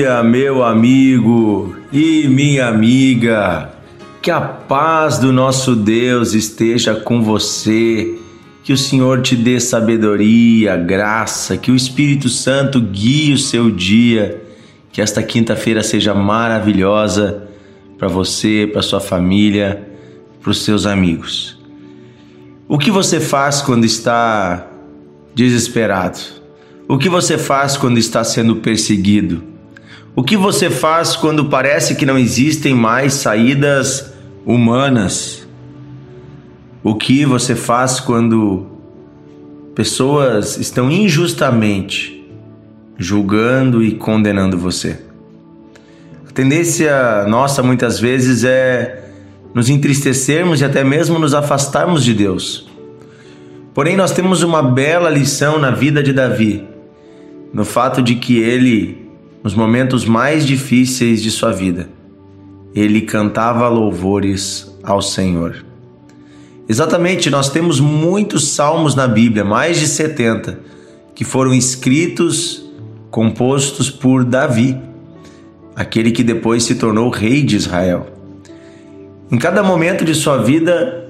dia, meu amigo e minha amiga. Que a paz do nosso Deus esteja com você. Que o Senhor te dê sabedoria, graça, que o Espírito Santo guie o seu dia. Que esta quinta-feira seja maravilhosa para você, para sua família, para os seus amigos. O que você faz quando está desesperado? O que você faz quando está sendo perseguido? O que você faz quando parece que não existem mais saídas humanas? O que você faz quando pessoas estão injustamente julgando e condenando você? A tendência nossa muitas vezes é nos entristecermos e até mesmo nos afastarmos de Deus. Porém, nós temos uma bela lição na vida de Davi no fato de que ele, nos momentos mais difíceis de sua vida, ele cantava louvores ao Senhor. Exatamente, nós temos muitos salmos na Bíblia, mais de 70, que foram escritos, compostos por Davi, aquele que depois se tornou rei de Israel. Em cada momento de sua vida,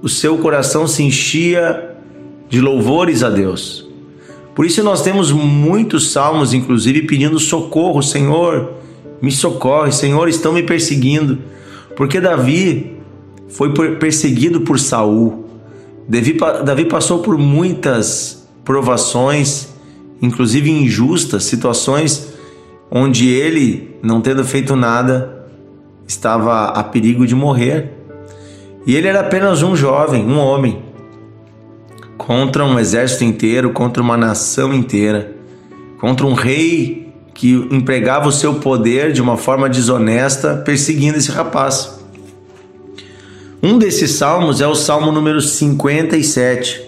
o seu coração se enchia de louvores a Deus. Por isso nós temos muitos salmos, inclusive, pedindo socorro, Senhor, me socorre, Senhor, estão me perseguindo. Porque Davi foi perseguido por Saul. Davi, passou por muitas provações, inclusive injustas, situações onde ele, não tendo feito nada, estava a perigo de morrer. E ele era apenas um jovem, um homem contra um exército inteiro, contra uma nação inteira, contra um rei que empregava o seu poder de uma forma desonesta, perseguindo esse rapaz. Um desses salmos é o salmo número 57.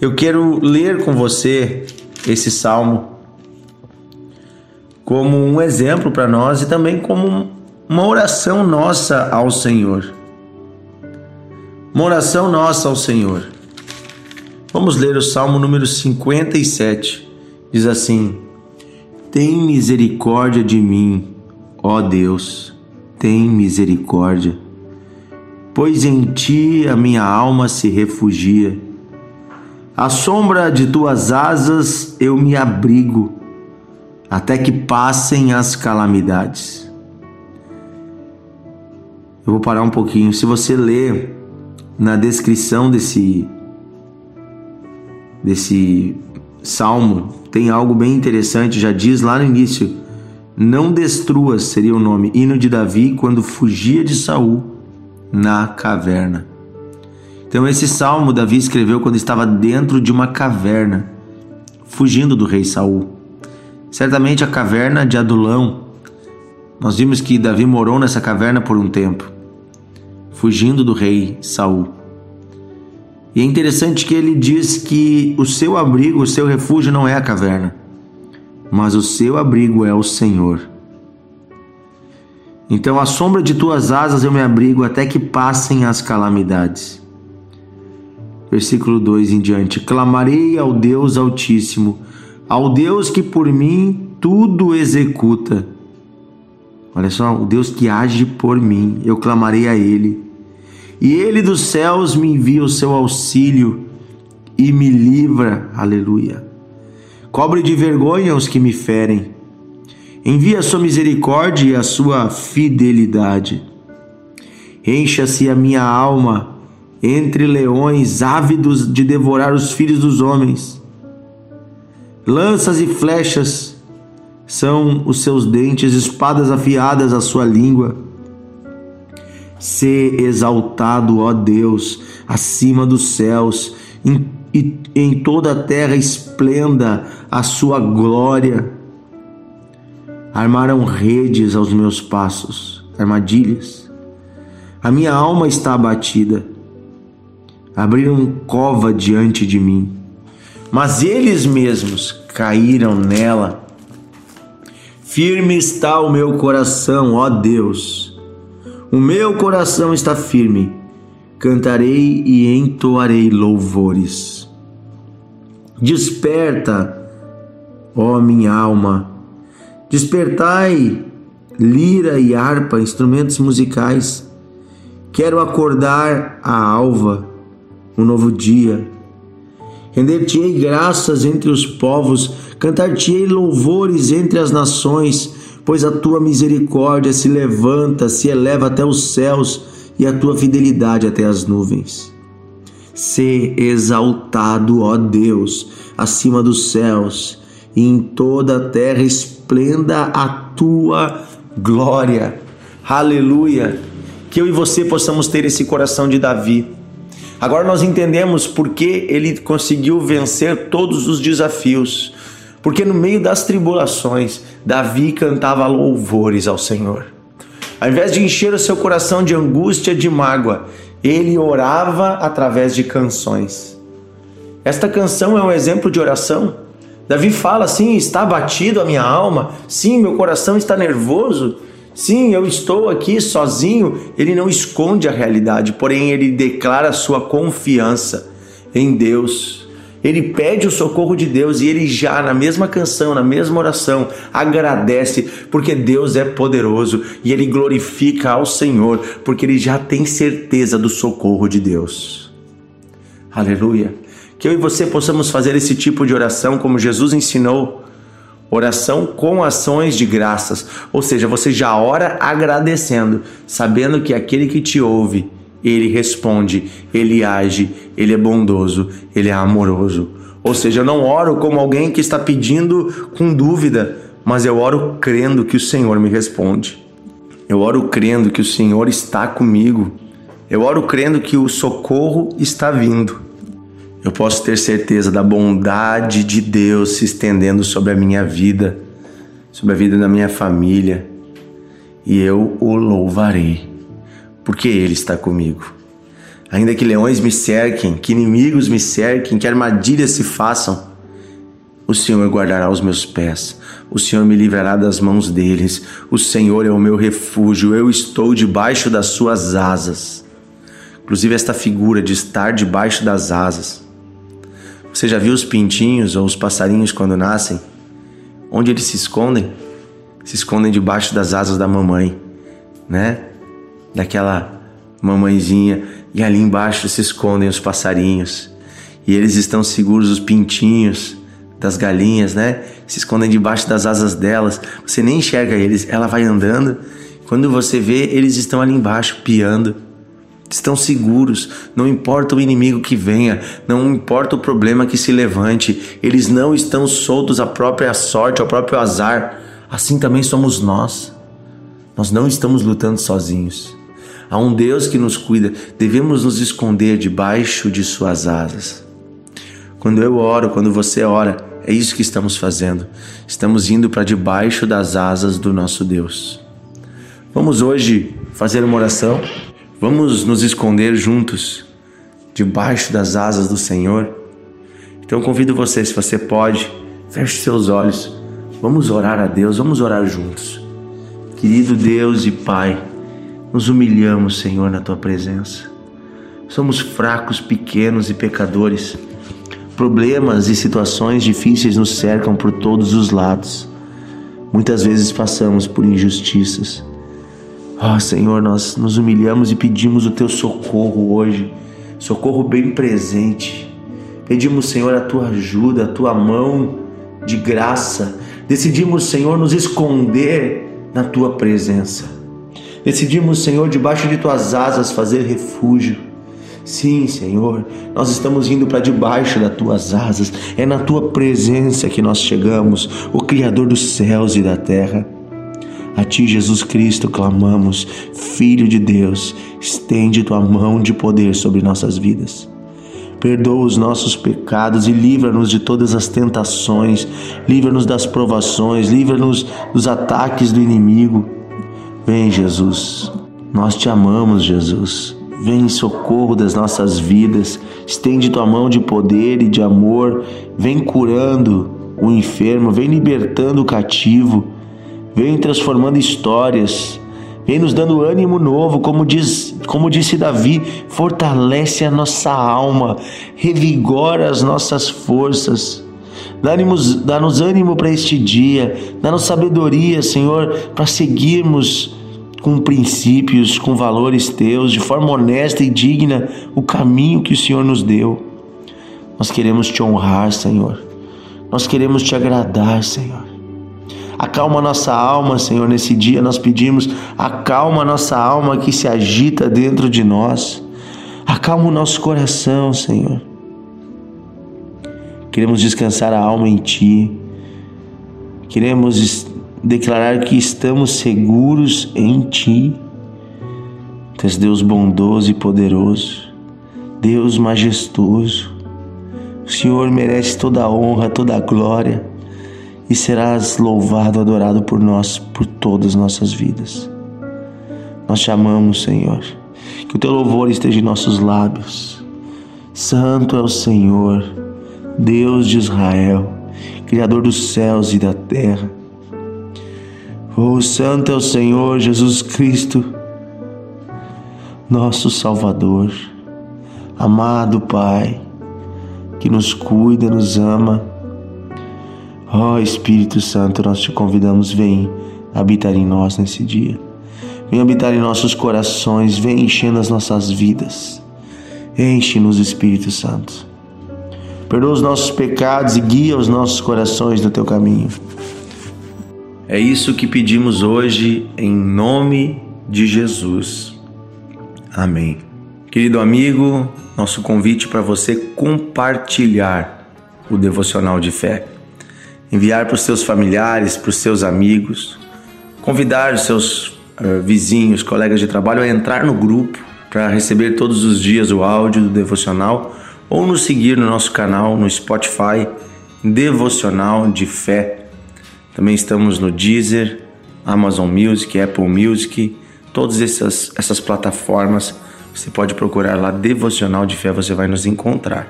Eu quero ler com você esse salmo como um exemplo para nós e também como uma oração nossa ao Senhor. Uma oração nossa ao Senhor. Vamos ler o Salmo número 57. Diz assim: Tem misericórdia de mim, ó Deus, tem misericórdia, pois em ti a minha alma se refugia. À sombra de tuas asas eu me abrigo, até que passem as calamidades. Eu vou parar um pouquinho. Se você ler na descrição desse desse salmo tem algo bem interessante, já diz lá no início: Não destruas seria o nome, hino de Davi quando fugia de Saul na caverna. Então esse salmo Davi escreveu quando estava dentro de uma caverna, fugindo do rei Saul. Certamente a caverna de Adulão. Nós vimos que Davi morou nessa caverna por um tempo, fugindo do rei Saul. E é interessante que ele diz que o seu abrigo, o seu refúgio não é a caverna, mas o seu abrigo é o Senhor. Então, à sombra de tuas asas eu me abrigo até que passem as calamidades. Versículo 2 em diante: Clamarei ao Deus Altíssimo, ao Deus que por mim tudo executa. Olha só, o Deus que age por mim, eu clamarei a Ele e ele dos céus me envia o seu auxílio e me livra. Aleluia. Cobre de vergonha os que me ferem. Envia a sua misericórdia e a sua fidelidade. Encha-se a minha alma entre leões ávidos de devorar os filhos dos homens. Lanças e flechas são os seus dentes, espadas afiadas a sua língua. Ser exaltado, ó Deus, acima dos céus, em, e em toda a terra esplenda a sua glória. Armaram redes aos meus passos, armadilhas. A minha alma está abatida. Abriram cova diante de mim, mas eles mesmos caíram nela. Firme está o meu coração, ó Deus o meu coração está firme, cantarei e entoarei louvores. Desperta, ó minha alma, Despertai lira e harpa, instrumentos musicais. Quero acordar a alva, um novo dia. Render-te-ei graças entre os povos, cantar-te-ei louvores entre as nações, pois a tua misericórdia se levanta, se eleva até os céus e a tua fidelidade até as nuvens. Sê exaltado, ó Deus, acima dos céus, e em toda a terra esplenda a tua glória. Aleluia! Que eu e você possamos ter esse coração de Davi. Agora nós entendemos por que ele conseguiu vencer todos os desafios. Porque no meio das tribulações, Davi cantava louvores ao Senhor. Ao invés de encher o seu coração de angústia, de mágoa, ele orava através de canções. Esta canção é um exemplo de oração. Davi fala assim: está abatido a minha alma, sim, meu coração está nervoso, sim, eu estou aqui sozinho. Ele não esconde a realidade, porém ele declara sua confiança em Deus. Ele pede o socorro de Deus e ele já, na mesma canção, na mesma oração, agradece, porque Deus é poderoso e ele glorifica ao Senhor, porque ele já tem certeza do socorro de Deus. Aleluia. Que eu e você possamos fazer esse tipo de oração como Jesus ensinou. Oração com ações de graças, ou seja, você já ora agradecendo, sabendo que aquele que te ouve, ele responde, ele age, ele é bondoso, ele é amoroso. Ou seja, eu não oro como alguém que está pedindo com dúvida, mas eu oro crendo que o Senhor me responde. Eu oro crendo que o Senhor está comigo. Eu oro crendo que o socorro está vindo eu posso ter certeza da bondade de Deus se estendendo sobre a minha vida, sobre a vida da minha família, e eu o louvarei, porque Ele está comigo. Ainda que leões me cerquem, que inimigos me cerquem, que armadilhas se façam, o Senhor guardará os meus pés, o Senhor me livrará das mãos deles, o Senhor é o meu refúgio, eu estou debaixo das suas asas. Inclusive, esta figura de estar debaixo das asas você já viu os pintinhos ou os passarinhos quando nascem? Onde eles se escondem? Se escondem debaixo das asas da mamãe, né? Daquela mamãezinha. E ali embaixo se escondem os passarinhos. E eles estão seguros, os pintinhos das galinhas, né? Se escondem debaixo das asas delas. Você nem enxerga eles, ela vai andando. Quando você vê, eles estão ali embaixo piando estão seguros, não importa o inimigo que venha, não importa o problema que se levante, eles não estão soltos à própria sorte, ao próprio azar. Assim também somos nós. Nós não estamos lutando sozinhos. Há um Deus que nos cuida, devemos nos esconder debaixo de Suas asas. Quando eu oro, quando você ora, é isso que estamos fazendo. Estamos indo para debaixo das asas do nosso Deus. Vamos hoje fazer uma oração Vamos nos esconder juntos debaixo das asas do Senhor. Então convido você, se você pode, feche seus olhos. Vamos orar a Deus, vamos orar juntos. Querido Deus e Pai, nos humilhamos, Senhor, na tua presença. Somos fracos, pequenos e pecadores. Problemas e situações difíceis nos cercam por todos os lados. Muitas vezes passamos por injustiças Ó oh, Senhor, nós nos humilhamos e pedimos o teu socorro hoje, socorro bem presente. Pedimos, Senhor, a tua ajuda, a tua mão de graça. Decidimos, Senhor, nos esconder na tua presença. Decidimos, Senhor, debaixo de tuas asas fazer refúgio. Sim, Senhor, nós estamos indo para debaixo das tuas asas. É na tua presença que nós chegamos, o Criador dos céus e da terra. A ti, Jesus Cristo, clamamos, Filho de Deus, estende tua mão de poder sobre nossas vidas. Perdoa os nossos pecados e livra-nos de todas as tentações, livra-nos das provações, livra-nos dos ataques do inimigo. Vem, Jesus, nós te amamos, Jesus. Vem em socorro das nossas vidas, estende tua mão de poder e de amor, vem curando o enfermo, vem libertando o cativo. Vem transformando histórias, vem nos dando ânimo novo, como diz, como disse Davi, fortalece a nossa alma, revigora as nossas forças. Dá-nos dá ânimo para este dia, dá-nos sabedoria, Senhor, para seguirmos com princípios, com valores teus, de forma honesta e digna, o caminho que o Senhor nos deu. Nós queremos te honrar, Senhor. Nós queremos te agradar, Senhor. Acalma nossa alma, Senhor, nesse dia nós pedimos, acalma nossa alma que se agita dentro de nós. Acalma o nosso coração, Senhor. Queremos descansar a alma em Ti. Queremos declarar que estamos seguros em Ti. Tu és Deus bondoso e poderoso, Deus majestoso. O Senhor merece toda a honra, toda a glória e serás louvado, adorado por nós, por todas as nossas vidas. Nós te amamos, Senhor. Que o teu louvor esteja em nossos lábios. Santo é o Senhor, Deus de Israel, Criador dos céus e da terra. Oh, Santo é o Senhor Jesus Cristo, nosso Salvador, amado Pai, que nos cuida, nos ama. Ó oh, Espírito Santo, nós te convidamos, vem habitar em nós nesse dia. Vem habitar em nossos corações, vem enchendo as nossas vidas. Enche-nos, Espírito Santo. Perdoa os nossos pecados e guia os nossos corações no teu caminho. É isso que pedimos hoje em nome de Jesus. Amém. Querido amigo, nosso convite para você compartilhar o devocional de fé. Enviar para os seus familiares, para os seus amigos, convidar os seus uh, vizinhos, colegas de trabalho a entrar no grupo para receber todos os dias o áudio do devocional ou nos seguir no nosso canal no Spotify Devocional de Fé também estamos no Deezer, Amazon Music, Apple Music, todas essas, essas plataformas. Você pode procurar lá Devocional de Fé, você vai nos encontrar.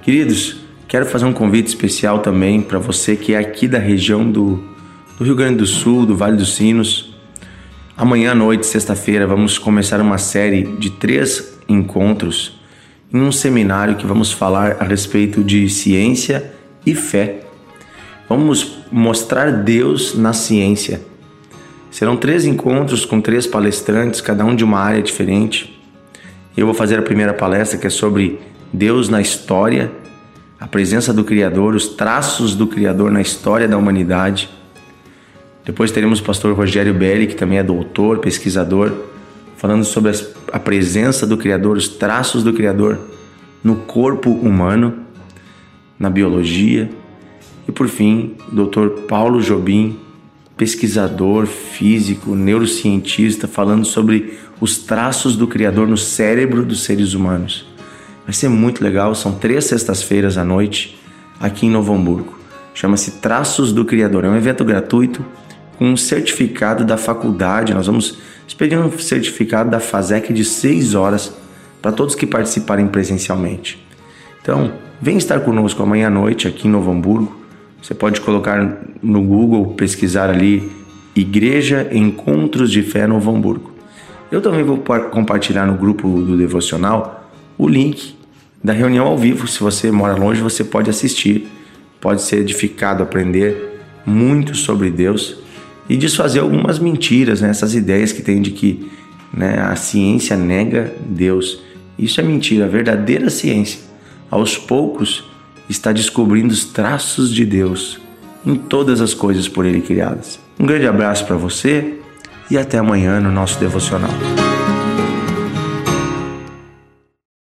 Queridos, quero fazer um convite especial também para você que é aqui da região do, do Rio Grande do Sul, do Vale dos Sinos. Amanhã à noite, sexta-feira, vamos começar uma série de três encontros em um seminário que vamos falar a respeito de ciência e fé. Vamos mostrar Deus na ciência. Serão três encontros com três palestrantes, cada um de uma área diferente. Eu vou fazer a primeira palestra que é sobre Deus na história, a presença do Criador, os traços do Criador na história da humanidade. Depois teremos o pastor Rogério Belli, que também é doutor, pesquisador, falando sobre a presença do Criador, os traços do Criador no corpo humano, na biologia. E por fim, o Dr. Paulo Jobim, pesquisador, físico, neurocientista, falando sobre os traços do Criador no cérebro dos seres humanos. Vai ser muito legal, são três sextas-feiras à noite aqui em Novo Hamburgo. Chama-se Traços do Criador. É um evento gratuito com um certificado da faculdade. Nós vamos expedir um certificado da FASEC de seis horas para todos que participarem presencialmente. Então, vem estar conosco amanhã à noite aqui em Novo Hamburgo. Você pode colocar no Google, pesquisar ali Igreja Encontros de Fé Novo Hamburgo. Eu também vou compartilhar no grupo do devocional o link da reunião ao vivo. Se você mora longe, você pode assistir, pode ser edificado, aprender muito sobre Deus e desfazer algumas mentiras, né? essas ideias que tem de que né, a ciência nega Deus. Isso é mentira. A verdadeira ciência, aos poucos, está descobrindo os traços de Deus em todas as coisas por Ele criadas. Um grande abraço para você e até amanhã no nosso devocional.